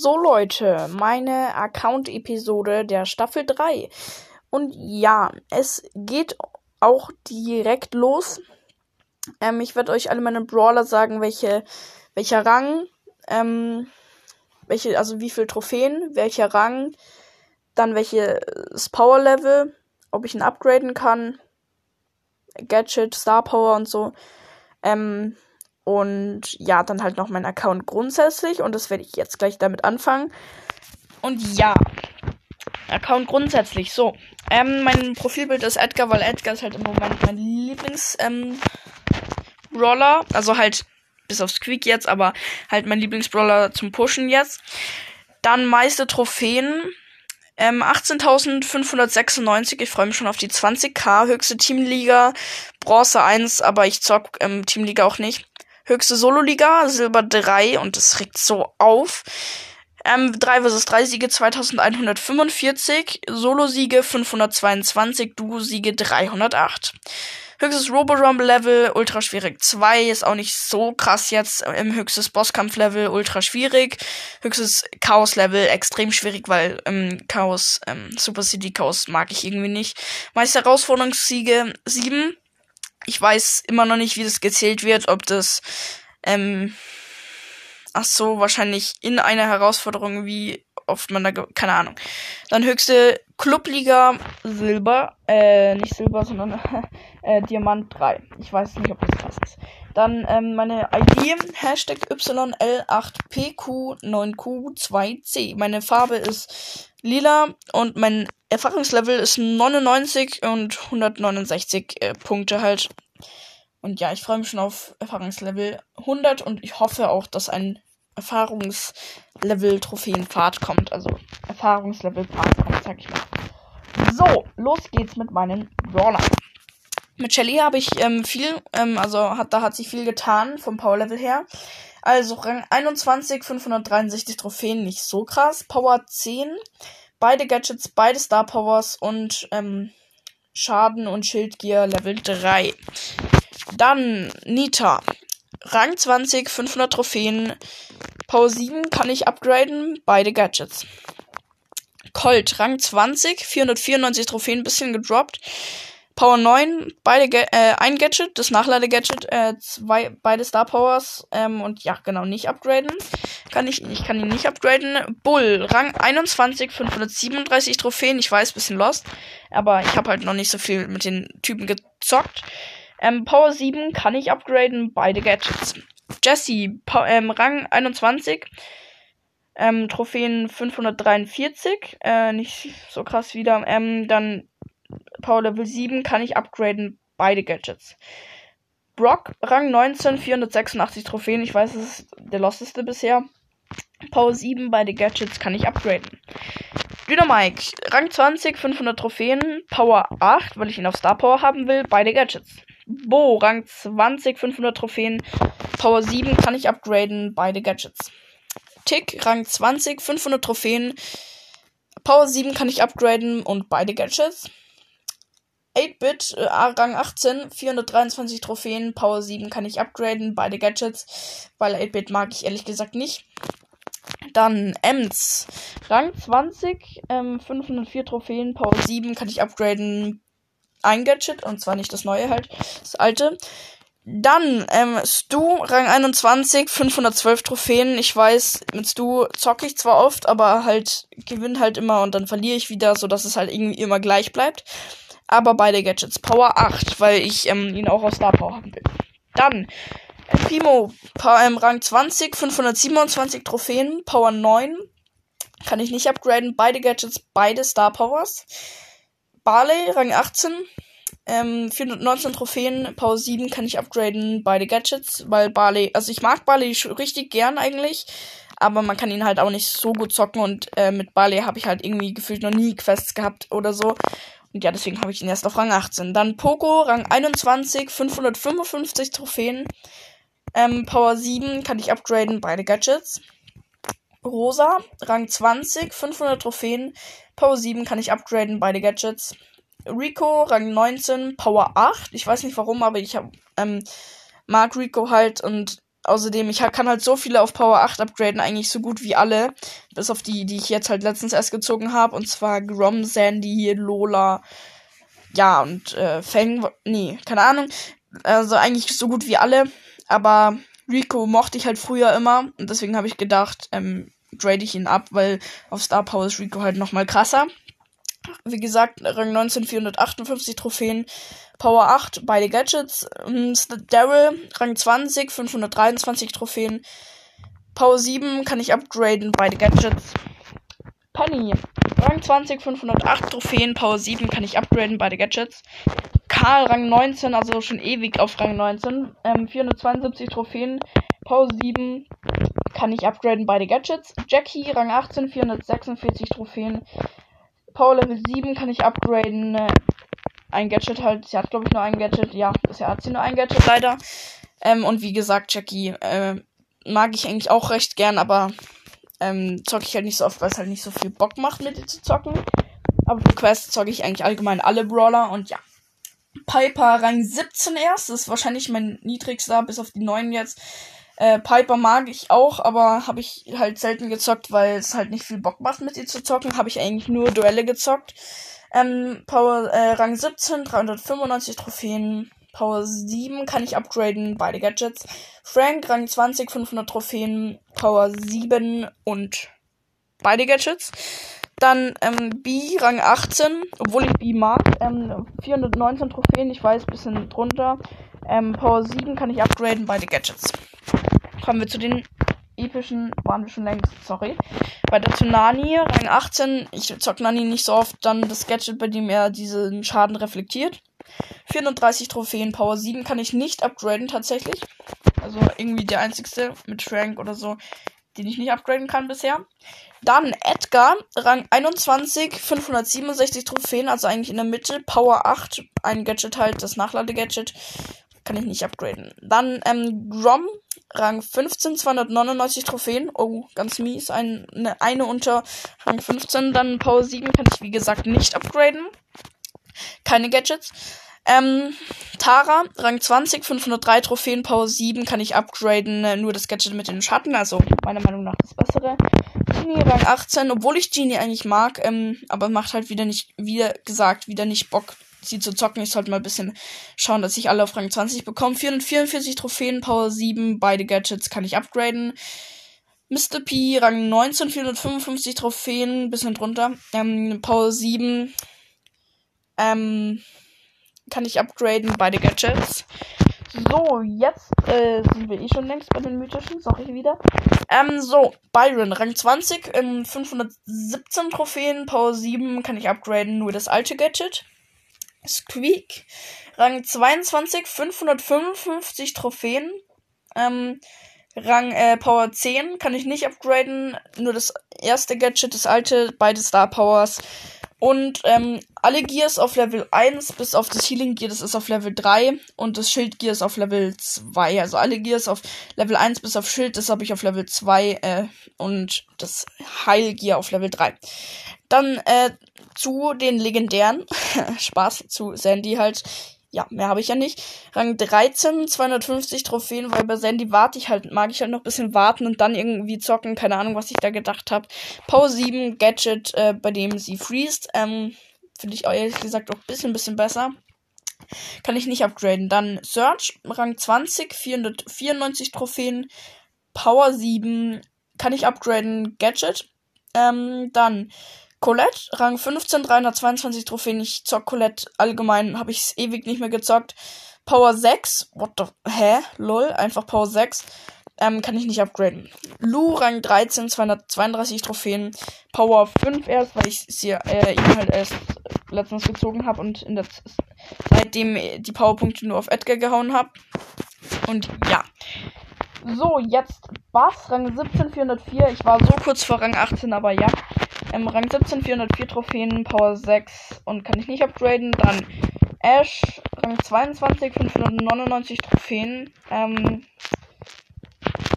So Leute, meine Account-Episode der Staffel 3. Und ja, es geht auch direkt los. Ähm, ich werde euch alle meine Brawler sagen, welche, welcher Rang, ähm, welche, also wie viel Trophäen, welcher Rang, dann welches Power Level, ob ich ihn upgraden kann, Gadget, Star Power und so. Ähm, und ja, dann halt noch mein Account grundsätzlich. Und das werde ich jetzt gleich damit anfangen. Und ja, Account grundsätzlich. So, ähm, mein Profilbild ist Edgar, weil Edgar ist halt im Moment mein Lieblings, ähm. Also halt, bis auf Squeak jetzt, aber halt mein Lieblingsbrawler zum Pushen jetzt. Dann meiste Trophäen. Ähm, 18.596. Ich freue mich schon auf die 20k. Höchste Teamliga. Bronze 1, aber ich zock ähm, Teamliga auch nicht. Höchste Solo-Liga, Silber 3 und es regt so auf. Ähm, 3 vs 3 Siege 2145, Solo-Siege 522, Duo-Siege 308. Höchstes Robo-Rumble-Level, ultra schwierig 2, ist auch nicht so krass jetzt. Im höchstes Bosskampf-Level, ultra schwierig. Höchstes Chaos-Level, extrem schwierig, weil ähm, Chaos, ähm, Super City Chaos mag ich irgendwie nicht. Meist Herausforderungssiege 7, ich weiß immer noch nicht, wie das gezählt wird, ob das, ähm, ach so, wahrscheinlich in einer Herausforderung, wie oft man da, keine Ahnung. Dann höchste Clubliga Silber, äh, nicht Silber, sondern äh, Diamant 3. Ich weiß nicht, ob das krass ist. Dann ähm, meine ID, Hashtag YL8PQ9Q2C. Meine Farbe ist lila und mein Erfahrungslevel ist 99 und 169 äh, Punkte halt. Und ja, ich freue mich schon auf Erfahrungslevel 100 und ich hoffe auch, dass ein Erfahrungslevel Trophäenpfad kommt. Also Erfahrungslevel Pfad kommt, sag ich mal. So, los geht's mit meinen Brawlern. Mit Shelly habe ich ähm, viel, ähm, also hat, da hat sich viel getan vom Power Level her. Also Rang 21, 563 Trophäen, nicht so krass. Power 10, beide Gadgets, beide Star Powers und ähm, Schaden und Schildgear Level 3. Dann Nita. Rang 20, 500 Trophäen. Power 7 kann ich upgraden, beide Gadgets. Colt, Rang 20, 494 Trophäen, bisschen gedroppt. Power 9, beide äh, ein Gadget, das Nachlade-Gadget, äh, zwei, beide Star Powers, ähm, und ja, genau, nicht upgraden. Kann ich, ich kann ihn nicht upgraden. Bull, Rang 21, 537 Trophäen, ich weiß, bisschen lost, aber ich habe halt noch nicht so viel mit den Typen gezockt. Ähm, Power 7 kann ich upgraden, beide Gadgets. Jesse, ähm, Rang 21, ähm, Trophäen 543, äh, nicht so krass wieder. Ähm, dann Power Level 7 kann ich upgraden, beide Gadgets. Brock, Rang 19, 486 Trophäen. Ich weiß, es ist der losteste bisher. Power 7, beide Gadgets kann ich upgraden. Dynamike, Rang 20, 500 Trophäen. Power 8, weil ich ihn auf Star Power haben will, beide Gadgets. Bo, Rang 20, 500 Trophäen. Power 7 kann ich upgraden, beide Gadgets. Tick, Rang 20, 500 Trophäen. Power 7 kann ich upgraden und beide Gadgets. 8-Bit, äh, Rang 18, 423 Trophäen, Power 7 kann ich upgraden, beide Gadgets, weil 8-Bit mag ich ehrlich gesagt nicht. Dann Ems, Rang 20, ähm, 504 Trophäen, Power 7 kann ich upgraden, ein Gadget, und zwar nicht das neue halt, das alte. Dann, ähm, Stu, Rang 21, 512 Trophäen. Ich weiß, mit Stu zocke ich zwar oft, aber halt, gewinnt halt immer und dann verliere ich wieder, so dass es halt irgendwie immer gleich bleibt aber beide Gadgets. Power 8, weil ich ähm, ihn auch aus Star Power haben will. Dann Primo, ähm, Rang 20, 527 Trophäen, Power 9. Kann ich nicht upgraden. Beide Gadgets, beide Star Powers. Barley, Rang 18, ähm, 419 Trophäen, Power 7 kann ich upgraden, beide Gadgets, weil Barley, also ich mag Barley richtig gern eigentlich, aber man kann ihn halt auch nicht so gut zocken und äh, mit Barley habe ich halt irgendwie gefühlt noch nie Quests gehabt oder so. Und ja, deswegen habe ich ihn erst auf Rang 18. Dann Poco, Rang 21, 555 Trophäen. Ähm, Power 7 kann ich upgraden, beide Gadgets. Rosa, Rang 20, 500 Trophäen. Power 7 kann ich upgraden, beide Gadgets. Rico, Rang 19, Power 8. Ich weiß nicht warum, aber ich hab, ähm, mag Rico halt und außerdem, ich kann halt so viele auf Power 8 upgraden, eigentlich so gut wie alle. Bis auf die, die ich jetzt halt letztens erst gezogen habe. Und zwar Grom, Sandy, Lola, ja, und äh, Fang, nee, keine Ahnung. Also eigentlich so gut wie alle. Aber Rico mochte ich halt früher immer. Und deswegen habe ich gedacht, ähm, grade ich ihn ab, weil auf Star Power ist Rico halt nochmal krasser. Wie gesagt, Rang 19 458 Trophäen, Power 8, beide Gadgets. Ähm, Daryl, Rang 20, 523 Trophäen. Power 7 kann ich upgraden, beide Gadgets. Penny, Rang 20, 508 Trophäen, Power 7 kann ich upgraden, beide Gadgets. Karl, Rang 19, also schon ewig auf Rang 19, ähm, 472 Trophäen, Power 7 kann ich upgraden, beide Gadgets. Jackie, Rang 18, 446 Trophäen, Power Level 7 kann ich upgraden. Äh, ein Gadget halt. Sie hat, glaube ich, nur ein Gadget. Ja, bisher hat sie nur ein Gadget, leider. Ähm, und wie gesagt, Jackie äh, mag ich eigentlich auch recht gern, aber ähm, zocke ich halt nicht so oft, weil es halt nicht so viel Bock macht, mit ihr zu zocken. Aber für Quest zocke ich eigentlich allgemein alle Brawler und ja. Piper Rang 17 erst. Das ist wahrscheinlich mein niedrigster, bis auf die neuen jetzt. Äh, Piper mag ich auch, aber habe ich halt selten gezockt, weil es halt nicht viel Bock macht, mit ihr zu zocken. Habe ich eigentlich nur Duelle gezockt. Ähm, Power äh, Rang 17, 395 Trophäen. Power 7 kann ich upgraden, beide Gadgets. Frank Rang 20, 500 Trophäen. Power 7 und beide Gadgets. Dann ähm, B Rang 18, obwohl ich B mag. Ähm, 419 Trophäen, ich weiß, bisschen drunter. Ähm, Power 7 kann ich upgraden, beide Gadgets. Kommen wir zu den epischen, waren wir schon längst, sorry. Bei der Tsunami, Rang 18, ich zock Nani nicht so oft, dann das Gadget, bei dem er diesen Schaden reflektiert. 430 Trophäen, Power 7 kann ich nicht upgraden tatsächlich. Also irgendwie der einzigste mit Frank oder so, den ich nicht upgraden kann bisher. Dann Edgar, Rang 21, 567 Trophäen, also eigentlich in der Mitte. Power 8, ein Gadget halt, das Nachlade-Gadget. Kann ich nicht upgraden. Dann ähm, Grom, Rang 15, 299 Trophäen. Oh, ganz mies. Ein, eine, eine unter Rang 15. Dann Power 7 kann ich, wie gesagt, nicht upgraden. Keine Gadgets. Ähm, Tara, Rang 20, 503 Trophäen, Power 7 kann ich upgraden, äh, nur das Gadget mit den Schatten, also meiner Meinung nach das bessere. Genie, Rang 18, obwohl ich Genie eigentlich mag, ähm, aber macht halt wieder nicht, wie gesagt, wieder nicht Bock, sie zu zocken. Ich sollte mal ein bisschen schauen, dass ich alle auf Rang 20 bekomme. 444 Trophäen, Power 7, beide Gadgets kann ich upgraden. Mr. P, Rang 19, 455 Trophäen, bisschen drunter. Ähm, Power 7, ähm, kann ich upgraden, beide Gadgets. So, jetzt äh, sind wir eh schon längst bei den mythischen, sag ich wieder. Ähm, so, Byron, Rang 20, ähm, 517 Trophäen, Power 7 kann ich upgraden, nur das alte Gadget. Squeak. Rang 22, 555 Trophäen. Ähm, Rang äh, Power 10 kann ich nicht upgraden. Nur das erste Gadget, das alte, beide Star Powers. Und ähm, alle Gears auf Level 1 bis auf das Healing Gear, das ist auf Level 3. Und das Schild Gear ist auf Level 2. Also alle Gears auf Level 1 bis auf Schild, das habe ich auf Level 2. Äh, und das Heil Gear auf Level 3. Dann äh, zu den legendären. Spaß zu Sandy halt. Ja, mehr habe ich ja nicht. Rang 13, 250 Trophäen, weil bei Sandy warte ich halt, mag ich halt noch ein bisschen warten und dann irgendwie zocken. Keine Ahnung, was ich da gedacht habe. Power 7, Gadget, äh, bei dem sie freest. Ähm, Finde ich ehrlich gesagt auch ein bisschen, bisschen besser. Kann ich nicht upgraden. Dann Search, Rang 20, 494 Trophäen. Power 7, kann ich upgraden. Gadget. Ähm, dann Colette, Rang 15, 322 Trophäen. Ich zock Colette allgemein, habe ich ewig nicht mehr gezockt. Power 6, what the, hä? Lol, einfach Power 6. Ähm, kann ich nicht upgraden. Lu, Rang 13, 232 Trophäen. Power 5 erst, weil ich sie, äh, ihn halt erst letztens gezogen habe und in der seitdem die Powerpunkte nur auf Edgar gehauen habe. Und ja. So, jetzt Bass, Rang 17, 404. Ich war so kurz vor Rang 18, aber ja. Ähm, Rang 17, 404 Trophäen, Power 6 und kann ich nicht upgraden. Dann Ash, Rang 22, 599 Trophäen. Ähm,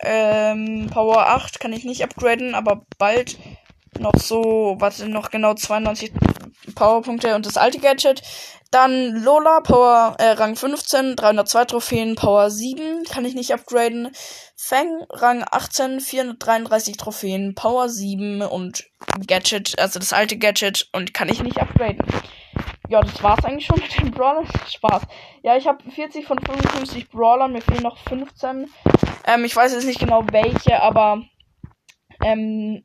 ähm, Power 8 kann ich nicht upgraden, aber bald noch so, warte, noch genau 92 Powerpunkte und das alte Gadget. Dann Lola, Power äh, Rang 15, 302 Trophäen, Power 7, kann ich nicht upgraden. Fang, Rang 18, 433 Trophäen, Power 7 und Gadget, also das alte Gadget und kann ich nicht upgraden. Ja, das war's eigentlich schon mit den Brawlern. Spaß. Ja, ich habe 40 von 55 Brawlern, mir fehlen noch 15. Ähm, ich weiß jetzt nicht genau welche, aber ähm,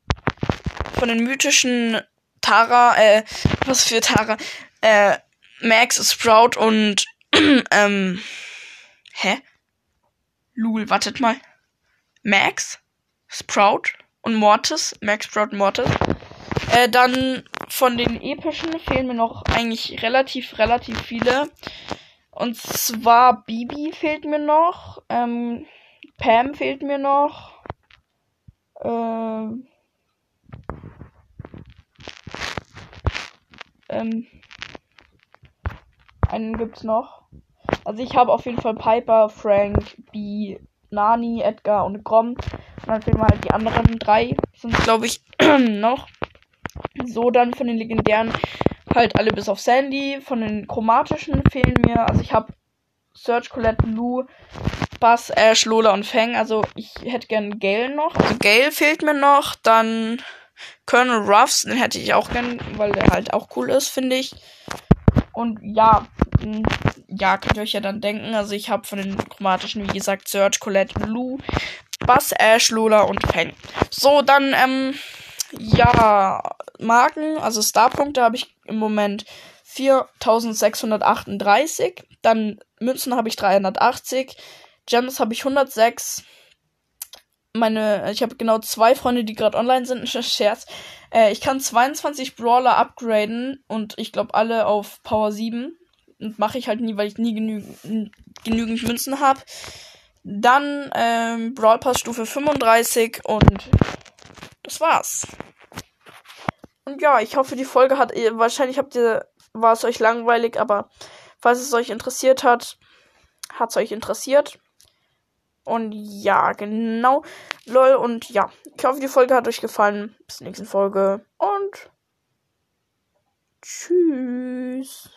von den mythischen Tara, äh, was für Tara, äh, Max, Sprout und ähm, hä? Lul, wartet mal. Max, Sprout und Mortis, Max, Sprout und Mortis. Äh, dann von den epischen fehlen mir noch eigentlich relativ, relativ viele. Und zwar Bibi fehlt mir noch, ähm, Pam fehlt mir noch, ähm, ähm, einen gibt's noch. Also ich habe auf jeden Fall Piper, Frank, B, Nani, Edgar und Grom. Und dann fehlen mir halt die anderen drei. Sind glaube ich noch. So dann von den legendären halt alle bis auf Sandy. Von den chromatischen fehlen mir, also ich habe Search, Colette, Lou, Bass, Ash, Lola und Fang. Also ich hätte gern Gale noch. Also Gale fehlt mir noch. Dann Colonel Ruffs, den hätte ich auch gern, weil der halt auch cool ist, finde ich. Und ja, ja, könnt ihr euch ja dann denken. Also ich habe von den chromatischen, wie gesagt, Search, Colette, Lou, Bass, Ash, Lola und Fang. So, dann, ähm, ja, Marken, also Starpunkte habe ich im Moment 4638. Dann Münzen habe ich 380. Gems habe ich 106 meine, ich habe genau zwei Freunde, die gerade online sind. Scherz. Äh, ich kann 22 Brawler upgraden und ich glaube alle auf Power 7. Und mache ich halt nie, weil ich nie genü genügend Münzen habe. Dann ähm, Brawl Pass Stufe 35 und das war's. Und ja, ich hoffe, die Folge hat. Wahrscheinlich habt ihr. War es euch langweilig, aber falls es euch interessiert hat, hat es euch interessiert. Und ja, genau. Lol. Und ja, ich hoffe, die Folge hat euch gefallen. Bis zur nächsten Folge. Und tschüss.